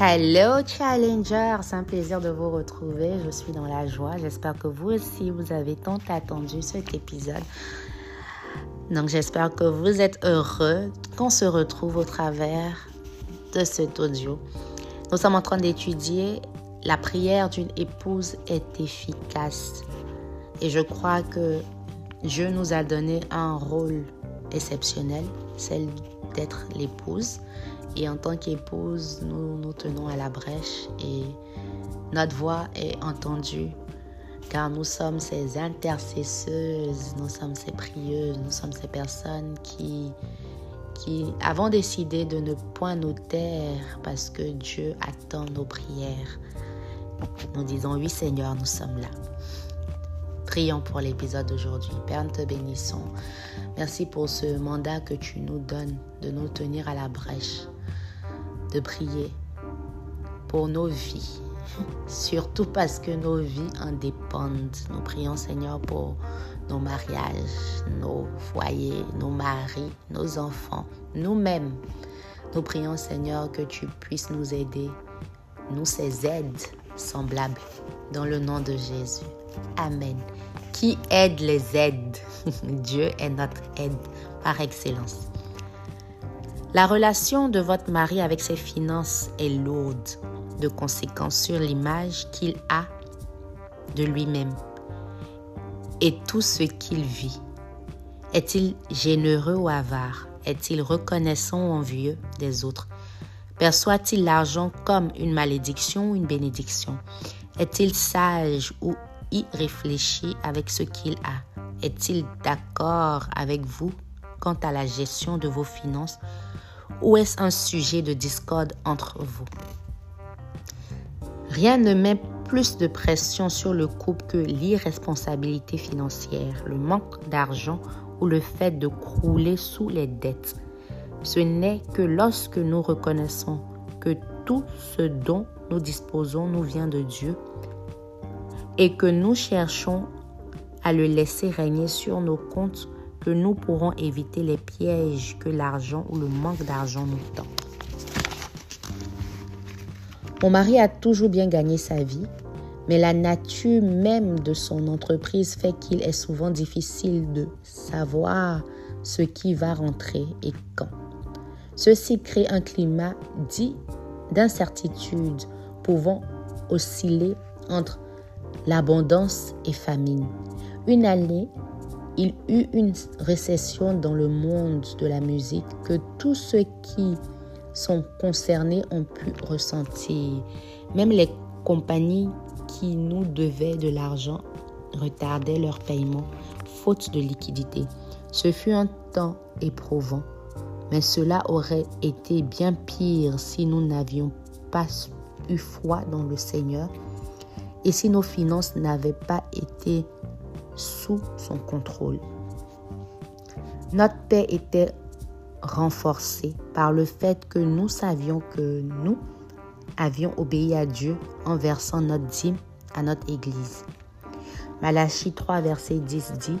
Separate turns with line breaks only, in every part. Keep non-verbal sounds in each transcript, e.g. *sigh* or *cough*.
Hello Challenger, c'est un plaisir de vous retrouver. Je suis dans la joie. J'espère que vous aussi, vous avez tant attendu cet épisode. Donc j'espère que vous êtes heureux qu'on se retrouve au travers de cet audio. Nous sommes en train d'étudier la prière d'une épouse est efficace. Et je crois que Dieu nous a donné un rôle exceptionnel, celle d'être l'épouse. Et en tant qu'épouse, nous nous tenons à la brèche et notre voix est entendue car nous sommes ces intercesseuses, nous sommes ces prieuses, nous sommes ces personnes qui, qui avons décidé de ne point nous taire parce que Dieu attend nos prières. Nous disons oui Seigneur, nous sommes là. Prions pour l'épisode d'aujourd'hui. Père, nous te bénissons. Merci pour ce mandat que tu nous donnes de nous tenir à la brèche, de prier pour nos vies, surtout parce que nos vies en dépendent. Nous prions Seigneur pour nos mariages, nos foyers, nos maris, nos enfants, nous-mêmes. Nous prions Seigneur que tu puisses nous aider, nous ces aides semblables, dans le nom de Jésus. Amen. Qui aide les aides? *laughs* Dieu est notre aide par excellence. La relation de votre mari avec ses finances est lourde de conséquences sur l'image qu'il a de lui-même et tout ce qu'il vit. Est-il généreux ou avare? Est-il reconnaissant ou envieux des autres? Perçoit-il l'argent comme une malédiction ou une bénédiction? Est-il sage ou irréfléchi avec ce qu'il a? Est-il d'accord avec vous? Quant à la gestion de vos finances ou est-ce un sujet de discorde entre vous? Rien ne met plus de pression sur le couple que l'irresponsabilité financière, le manque d'argent ou le fait de crouler sous les dettes. Ce n'est que lorsque nous reconnaissons que tout ce dont nous disposons nous vient de Dieu et que nous cherchons à le laisser régner sur nos comptes nous pourrons éviter les pièges que l'argent ou le manque d'argent nous tend. Mon mari a toujours bien gagné sa vie, mais la nature même de son entreprise fait qu'il est souvent difficile de savoir ce qui va rentrer et quand. Ceci crée un climat dit d'incertitude pouvant osciller entre l'abondance et famine. Une année, il eut une récession dans le monde de la musique que tous ceux qui sont concernés ont pu ressentir. Même les compagnies qui nous devaient de l'argent retardaient leur paiement faute de liquidité. Ce fut un temps éprouvant mais cela aurait été bien pire si nous n'avions pas eu foi dans le Seigneur et si nos finances n'avaient pas été sous son contrôle. Notre paix était renforcée par le fait que nous savions que nous avions obéi à Dieu en versant notre dîme à notre Église. Malachie 3, verset 10 dit,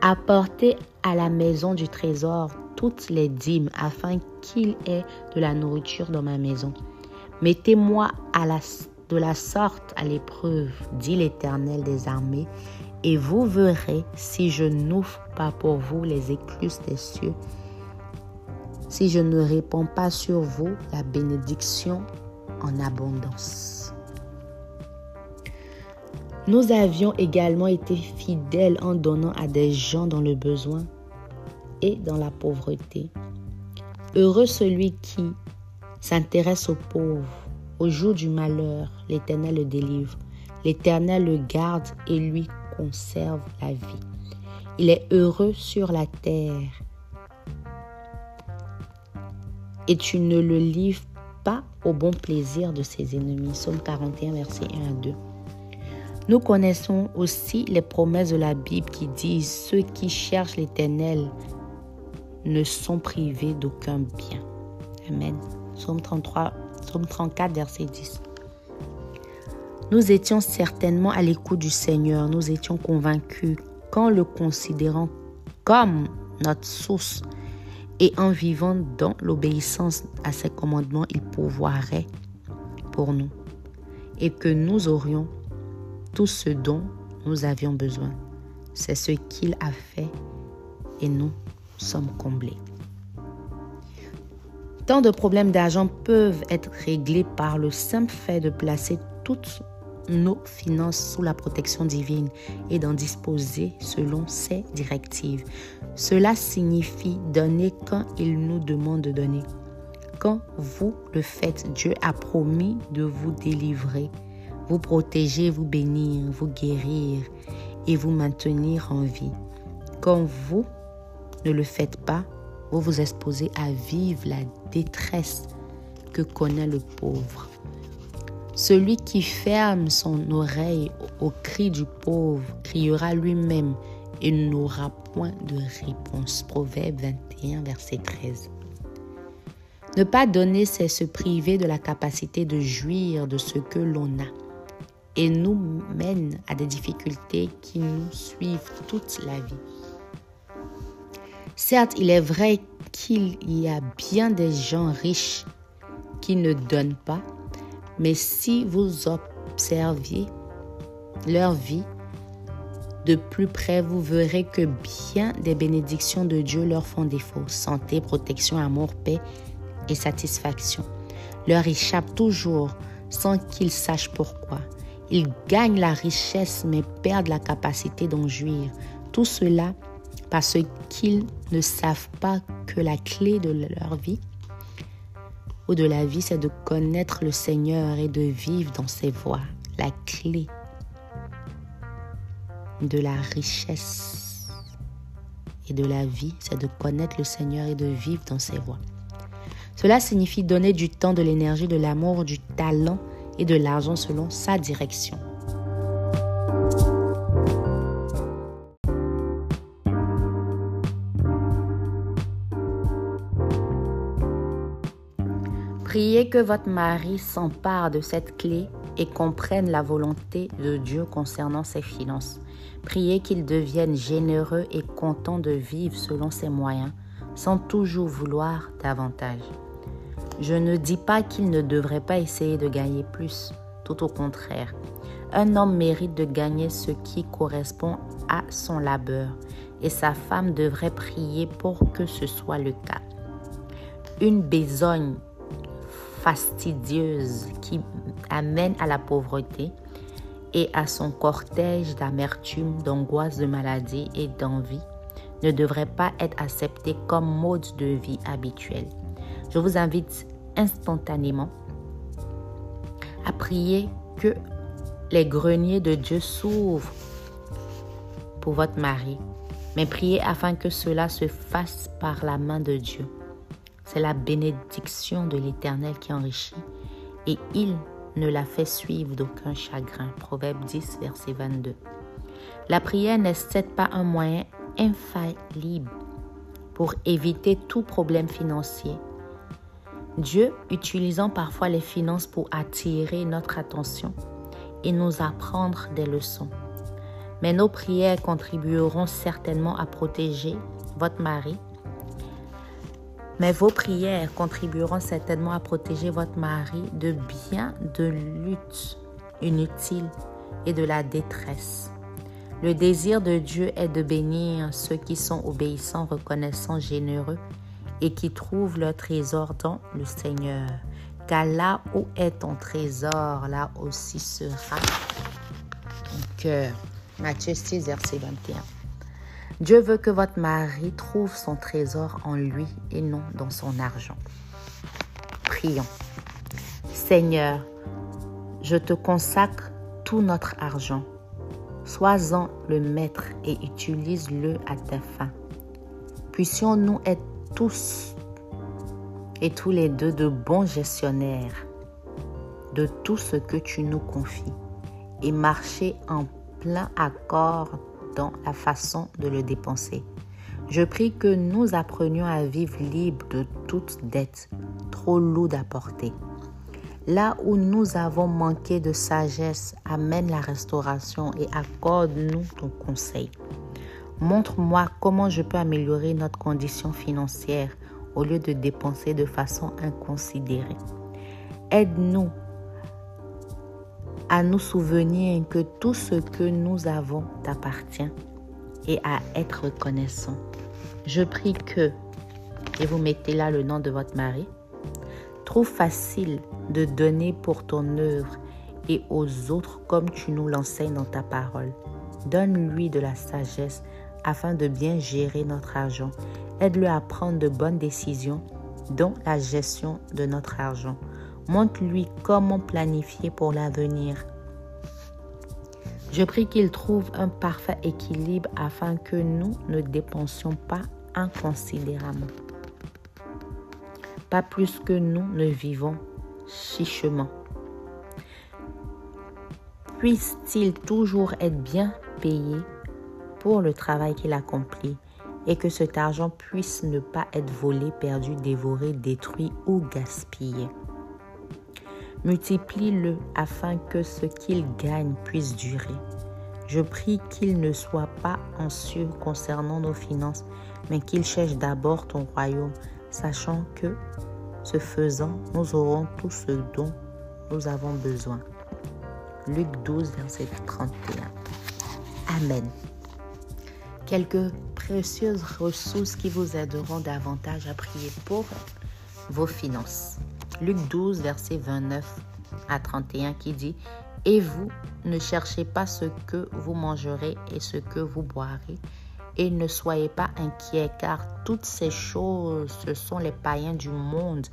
Apportez à la maison du trésor toutes les dîmes afin qu'il ait de la nourriture dans ma maison. Mettez-moi à la, de la sorte à l'épreuve, dit l'Éternel des armées, et vous verrez si je n'ouvre pas pour vous les écluses des cieux, si je ne réponds pas sur vous la bénédiction en abondance. Nous avions également été fidèles en donnant à des gens dans le besoin et dans la pauvreté. Heureux celui qui s'intéresse aux pauvres. Au jour du malheur, l'Éternel le délivre. L'Éternel le garde et lui conserve la vie. Il est heureux sur la terre. Et tu ne le livres pas au bon plaisir de ses ennemis. Somme 41, verset 1 à 2. Nous connaissons aussi les promesses de la Bible qui disent Ceux qui cherchent l'Éternel ne sont privés d'aucun bien. Amen. Psaume 33, Psaume 34, verset 10. Nous étions certainement à l'écoute du Seigneur, nous étions convaincus qu'en le considérant comme notre source et en vivant dans l'obéissance à ses commandements, il pourvoirait pour nous et que nous aurions tout ce dont nous avions besoin. C'est ce qu'il a fait et nous sommes comblés. Tant de problèmes d'argent peuvent être réglés par le simple fait de placer toutes nos finances sous la protection divine et d'en disposer selon ses directives. Cela signifie donner quand il nous demande de donner. Quand vous le faites, Dieu a promis de vous délivrer, vous protéger, vous bénir, vous guérir et vous maintenir en vie. Quand vous ne le faites pas, vous vous exposez à vivre la détresse que connaît le pauvre. Celui qui ferme son oreille au cri du pauvre criera lui-même et n'aura point de réponse. Proverbe 21, verset 13. Ne pas donner, c'est se priver de la capacité de jouir de ce que l'on a et nous mène à des difficultés qui nous suivent toute la vie. Certes, il est vrai qu'il y a bien des gens riches qui ne donnent pas, mais si vous observiez leur vie de plus près, vous verrez que bien des bénédictions de Dieu leur font défaut. Santé, protection, amour, paix et satisfaction leur échappent toujours sans qu'ils sachent pourquoi. Ils gagnent la richesse mais perdent la capacité d'en jouir. Tout cela parce qu'ils ne savent pas que la clé de leur vie de la vie, c'est de connaître le Seigneur et de vivre dans ses voies. La clé de la richesse et de la vie, c'est de connaître le Seigneur et de vivre dans ses voies. Cela signifie donner du temps, de l'énergie, de l'amour, du talent et de l'argent selon sa direction. Priez que votre mari s'empare de cette clé et comprenne la volonté de Dieu concernant ses finances. Priez qu'il devienne généreux et content de vivre selon ses moyens, sans toujours vouloir davantage. Je ne dis pas qu'il ne devrait pas essayer de gagner plus, tout au contraire. Un homme mérite de gagner ce qui correspond à son labeur, et sa femme devrait prier pour que ce soit le cas. Une besogne fastidieuse qui amène à la pauvreté et à son cortège d'amertume, d'angoisse, de maladie et d'envie ne devrait pas être accepté comme mode de vie habituel. Je vous invite instantanément à prier que les greniers de Dieu s'ouvrent pour votre mari, mais priez afin que cela se fasse par la main de Dieu. C'est la bénédiction de l'Éternel qui enrichit et il ne la fait suivre d'aucun chagrin. Proverbe 10, verset 22. La prière n'est pas un moyen infaillible pour éviter tout problème financier. Dieu, utilisant parfois les finances pour attirer notre attention et nous apprendre des leçons. Mais nos prières contribueront certainement à protéger votre mari mais vos prières contribueront certainement à protéger votre mari de bien de luttes inutiles et de la détresse. Le désir de Dieu est de bénir ceux qui sont obéissants, reconnaissants, généreux et qui trouvent leur trésor dans le Seigneur. Car là où est ton trésor, là aussi sera ton cœur. Matthieu 6, verset 21. Dieu veut que votre mari trouve son trésor en lui et non dans son argent. Prions. Seigneur, je te consacre tout notre argent. Sois-en le maître et utilise-le à ta fin. Puissions-nous être tous et tous les deux de bons gestionnaires de tout ce que tu nous confies et marcher en plein accord dans la façon de le dépenser. Je prie que nous apprenions à vivre libre de toute dette trop lourde à porter. Là où nous avons manqué de sagesse, amène la restauration et accorde-nous ton conseil. Montre-moi comment je peux améliorer notre condition financière au lieu de dépenser de façon inconsidérée. Aide-nous à nous souvenir que tout ce que nous avons t'appartient et à être reconnaissant. Je prie que, et vous mettez là le nom de votre mari, trouve facile de donner pour ton œuvre et aux autres comme tu nous l'enseignes dans ta parole. Donne-lui de la sagesse afin de bien gérer notre argent. Aide-le à prendre de bonnes décisions, dont la gestion de notre argent. Montre-lui comment planifier pour l'avenir. Je prie qu'il trouve un parfait équilibre afin que nous ne dépensions pas inconsidérément. Pas plus que nous ne vivons chichement. Puisse-t-il toujours être bien payé pour le travail qu'il accomplit et que cet argent puisse ne pas être volé, perdu, dévoré, détruit ou gaspillé. Multiplie-le afin que ce qu'il gagne puisse durer. Je prie qu'il ne soit pas anxieux concernant nos finances, mais qu'il cherche d'abord ton royaume, sachant que, ce faisant, nous aurons tout ce dont nous avons besoin. Luc 12, verset 31. Amen. Quelques précieuses ressources qui vous aideront davantage à prier pour vos finances. Luc 12, verset 29 à 31 qui dit, Et vous ne cherchez pas ce que vous mangerez et ce que vous boirez, et ne soyez pas inquiets, car toutes ces choses, ce sont les païens du monde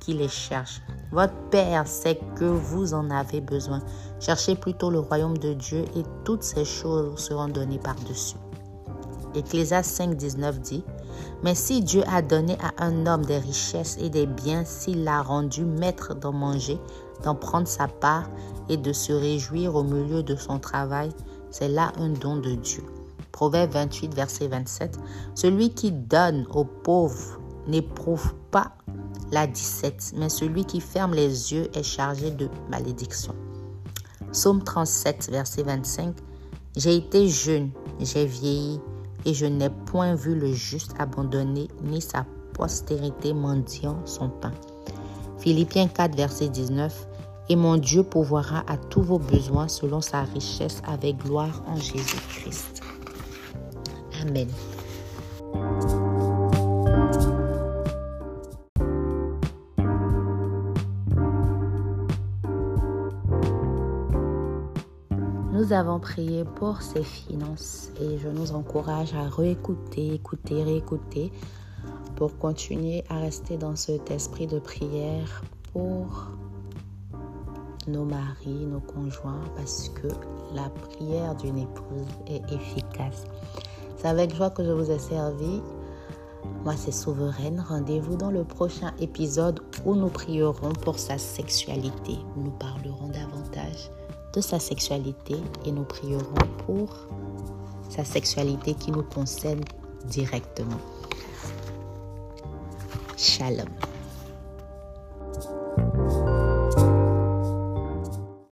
qui les cherchent. Votre Père sait que vous en avez besoin. Cherchez plutôt le royaume de Dieu et toutes ces choses seront données par-dessus. Ecclésias 5, 19 dit, mais si Dieu a donné à un homme des richesses et des biens, s'il l'a rendu maître d'en manger, d'en prendre sa part et de se réjouir au milieu de son travail, c'est là un don de Dieu. Proverbe 28, verset 27. Celui qui donne aux pauvres n'éprouve pas la 17, mais celui qui ferme les yeux est chargé de malédiction. Psaume 37, verset 25. J'ai été jeune, j'ai vieilli, et je n'ai point vu le juste abandonné, ni sa postérité mendiant son pain. Philippiens 4, verset 19. Et mon Dieu pourvoira à tous vos besoins selon sa richesse avec gloire en Jésus-Christ. Amen. Nous avons prié pour ces finances et je nous encourage à réécouter, écouter, réécouter pour continuer à rester dans cet esprit de prière pour nos maris, nos conjoints, parce que la prière d'une épouse est efficace. C'est avec joie que je vous ai servi. Moi, c'est Souveraine. Rendez-vous dans le prochain épisode où nous prierons pour sa sexualité. Nous parlerons davantage de sa sexualité et nous prierons pour sa sexualité qui nous concerne directement. Shalom.